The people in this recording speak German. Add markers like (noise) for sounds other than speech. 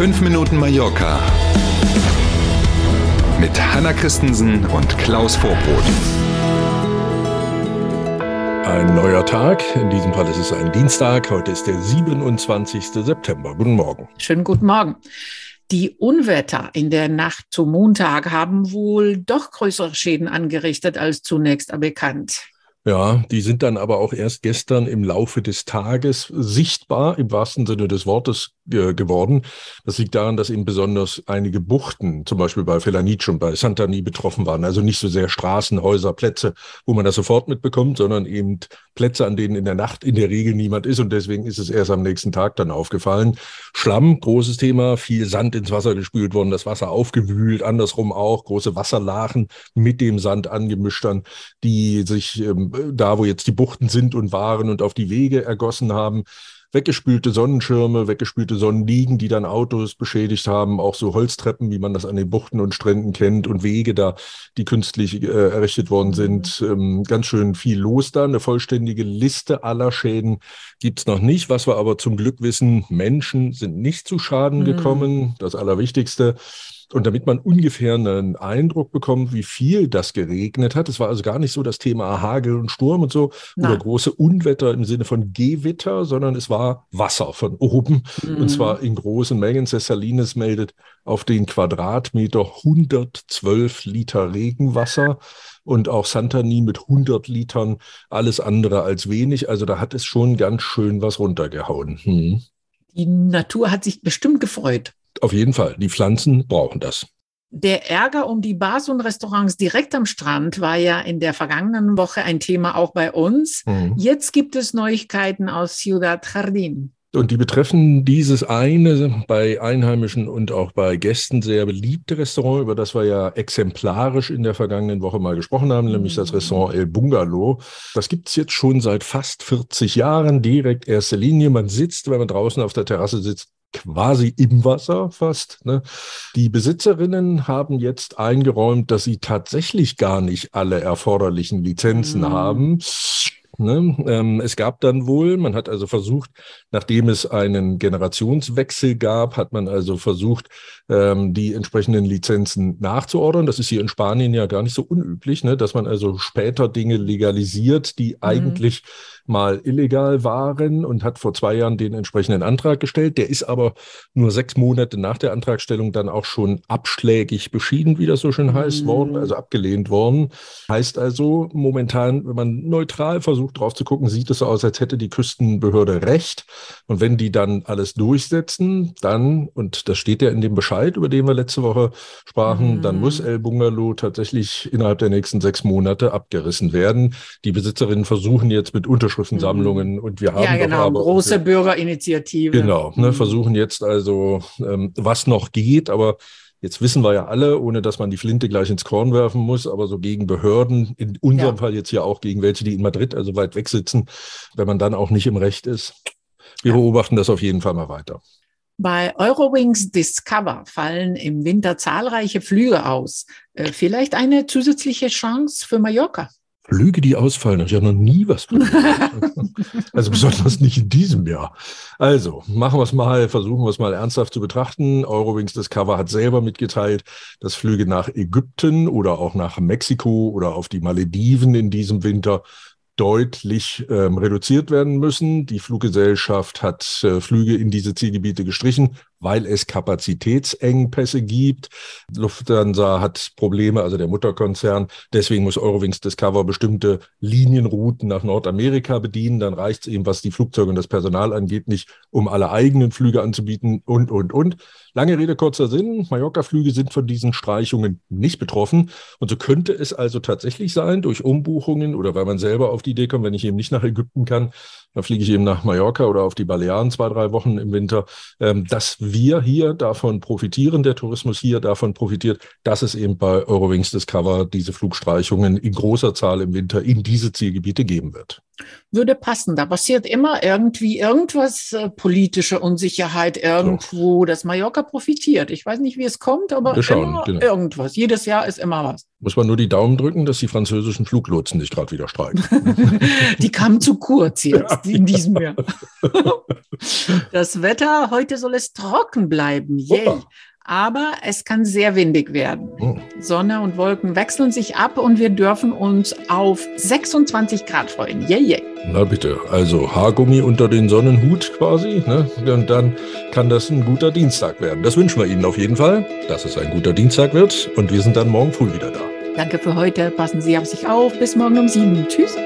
5 Minuten Mallorca mit Hanna Christensen und Klaus Vorbrot. Ein neuer Tag, in diesem Fall ist es ein Dienstag, heute ist der 27. September. Guten Morgen. Schönen guten Morgen. Die Unwetter in der Nacht zum Montag haben wohl doch größere Schäden angerichtet als zunächst bekannt. Ja, die sind dann aber auch erst gestern im Laufe des Tages sichtbar, im wahrsten Sinne des Wortes, geworden. Das liegt daran, dass eben besonders einige Buchten, zum Beispiel bei Felanic und bei Santani betroffen waren. Also nicht so sehr Straßen, Häuser, Plätze, wo man das sofort mitbekommt, sondern eben Plätze, an denen in der Nacht in der Regel niemand ist. Und deswegen ist es erst am nächsten Tag dann aufgefallen. Schlamm, großes Thema, viel Sand ins Wasser gespült worden, das Wasser aufgewühlt, andersrum auch, große Wasserlachen mit dem Sand angemischt dann, die sich ähm, da, wo jetzt die Buchten sind und waren und auf die Wege ergossen haben. Weggespülte Sonnenschirme, weggespülte Sonnenliegen, die dann Autos beschädigt haben, auch so Holztreppen, wie man das an den Buchten und Stränden kennt und Wege da, die künstlich äh, errichtet worden sind. Ähm, ganz schön viel los da. Eine vollständige Liste aller Schäden gibt's noch nicht. Was wir aber zum Glück wissen, Menschen sind nicht zu Schaden mhm. gekommen. Das Allerwichtigste. Und damit man ungefähr einen Eindruck bekommt, wie viel das geregnet hat, es war also gar nicht so das Thema Hagel und Sturm und so Nein. oder große Unwetter im Sinne von Gewitter, sondern es war Wasser von oben mhm. und zwar in großen Mengen. Cessalines meldet auf den Quadratmeter 112 Liter Regenwasser und auch Santani mit 100 Litern, alles andere als wenig. Also da hat es schon ganz schön was runtergehauen. Hm. Die Natur hat sich bestimmt gefreut. Auf jeden Fall. Die Pflanzen brauchen das. Der Ärger um die Bars und Restaurants direkt am Strand war ja in der vergangenen Woche ein Thema auch bei uns. Mhm. Jetzt gibt es Neuigkeiten aus Ciudad Jardín. Und die betreffen dieses eine bei Einheimischen und auch bei Gästen sehr beliebte Restaurant, über das wir ja exemplarisch in der vergangenen Woche mal gesprochen haben, nämlich das Restaurant El Bungalow. Das gibt's jetzt schon seit fast 40 Jahren, direkt erste Linie. Man sitzt, wenn man draußen auf der Terrasse sitzt, quasi im Wasser fast. Ne? Die Besitzerinnen haben jetzt eingeräumt, dass sie tatsächlich gar nicht alle erforderlichen Lizenzen mhm. haben. Ne? Ähm, es gab dann wohl, man hat also versucht, nachdem es einen Generationswechsel gab, hat man also versucht, ähm, die entsprechenden Lizenzen nachzuordern. Das ist hier in Spanien ja gar nicht so unüblich, ne? dass man also später Dinge legalisiert, die mhm. eigentlich mal illegal waren und hat vor zwei Jahren den entsprechenden Antrag gestellt. Der ist aber nur sechs Monate nach der Antragstellung dann auch schon abschlägig beschieden, wie das so schön heißt, mhm. worden, also abgelehnt worden. Heißt also, momentan, wenn man neutral versucht drauf zu gucken, sieht es so aus, als hätte die Küstenbehörde recht. Und wenn die dann alles durchsetzen, dann, und das steht ja in dem Bescheid, über den wir letzte Woche sprachen, mhm. dann muss El Bungalow tatsächlich innerhalb der nächsten sechs Monate abgerissen werden. Die Besitzerinnen versuchen jetzt mit Unterschriften Unterschriftensammlungen mhm. und wir haben ja, genau, aber, große Bürgerinitiative. Genau, ne, mhm. versuchen jetzt also, ähm, was noch geht, aber Jetzt wissen wir ja alle, ohne dass man die Flinte gleich ins Korn werfen muss, aber so gegen Behörden, in unserem ja. Fall jetzt hier auch gegen welche, die in Madrid, also weit weg sitzen, wenn man dann auch nicht im Recht ist. Wir ja. beobachten das auf jeden Fall mal weiter. Bei Eurowings Discover fallen im Winter zahlreiche Flüge aus. Äh, vielleicht eine zusätzliche Chance für Mallorca. Flüge, die ausfallen. Ich habe noch nie was (laughs) also besonders nicht in diesem Jahr. Also machen wir es mal, versuchen wir es mal ernsthaft zu betrachten. Eurowings Discover hat selber mitgeteilt, dass Flüge nach Ägypten oder auch nach Mexiko oder auf die Malediven in diesem Winter deutlich ähm, reduziert werden müssen. Die Fluggesellschaft hat äh, Flüge in diese Zielgebiete gestrichen, weil es Kapazitätsengpässe gibt. Lufthansa hat Probleme, also der Mutterkonzern. Deswegen muss Eurowings Discover bestimmte Linienrouten nach Nordamerika bedienen. Dann reicht es eben, was die Flugzeuge und das Personal angeht, nicht, um alle eigenen Flüge anzubieten und, und, und. Lange Rede, kurzer Sinn. Mallorca-Flüge sind von diesen Streichungen nicht betroffen. Und so könnte es also tatsächlich sein, durch Umbuchungen oder weil man selber auf die Idee kommt, wenn ich eben nicht nach Ägypten kann, dann fliege ich eben nach Mallorca oder auf die Balearen zwei, drei Wochen im Winter, ähm, wir hier davon profitieren, der Tourismus hier davon profitiert, dass es eben bei Eurowings Discover diese Flugstreichungen in großer Zahl im Winter in diese Zielgebiete geben wird. Würde passen. Da passiert immer irgendwie irgendwas, äh, politische Unsicherheit irgendwo, so. dass Mallorca profitiert. Ich weiß nicht, wie es kommt, aber schauen, genau. irgendwas. Jedes Jahr ist immer was. Muss man nur die Daumen drücken, dass die französischen Fluglotsen nicht gerade wieder streiken. (laughs) die kamen zu kurz jetzt (laughs) ja, in diesem Jahr. (laughs) Das Wetter, heute soll es trocken bleiben. Yay. Opa aber es kann sehr windig werden. Oh. Sonne und Wolken wechseln sich ab und wir dürfen uns auf 26 Grad freuen. Yay, yay. Na bitte, also Haargummi unter den Sonnenhut quasi, ne? Und dann kann das ein guter Dienstag werden. Das wünschen wir Ihnen auf jeden Fall, dass es ein guter Dienstag wird und wir sind dann morgen früh wieder da. Danke für heute. Passen Sie auf sich auf. Bis morgen um sieben. Tschüss.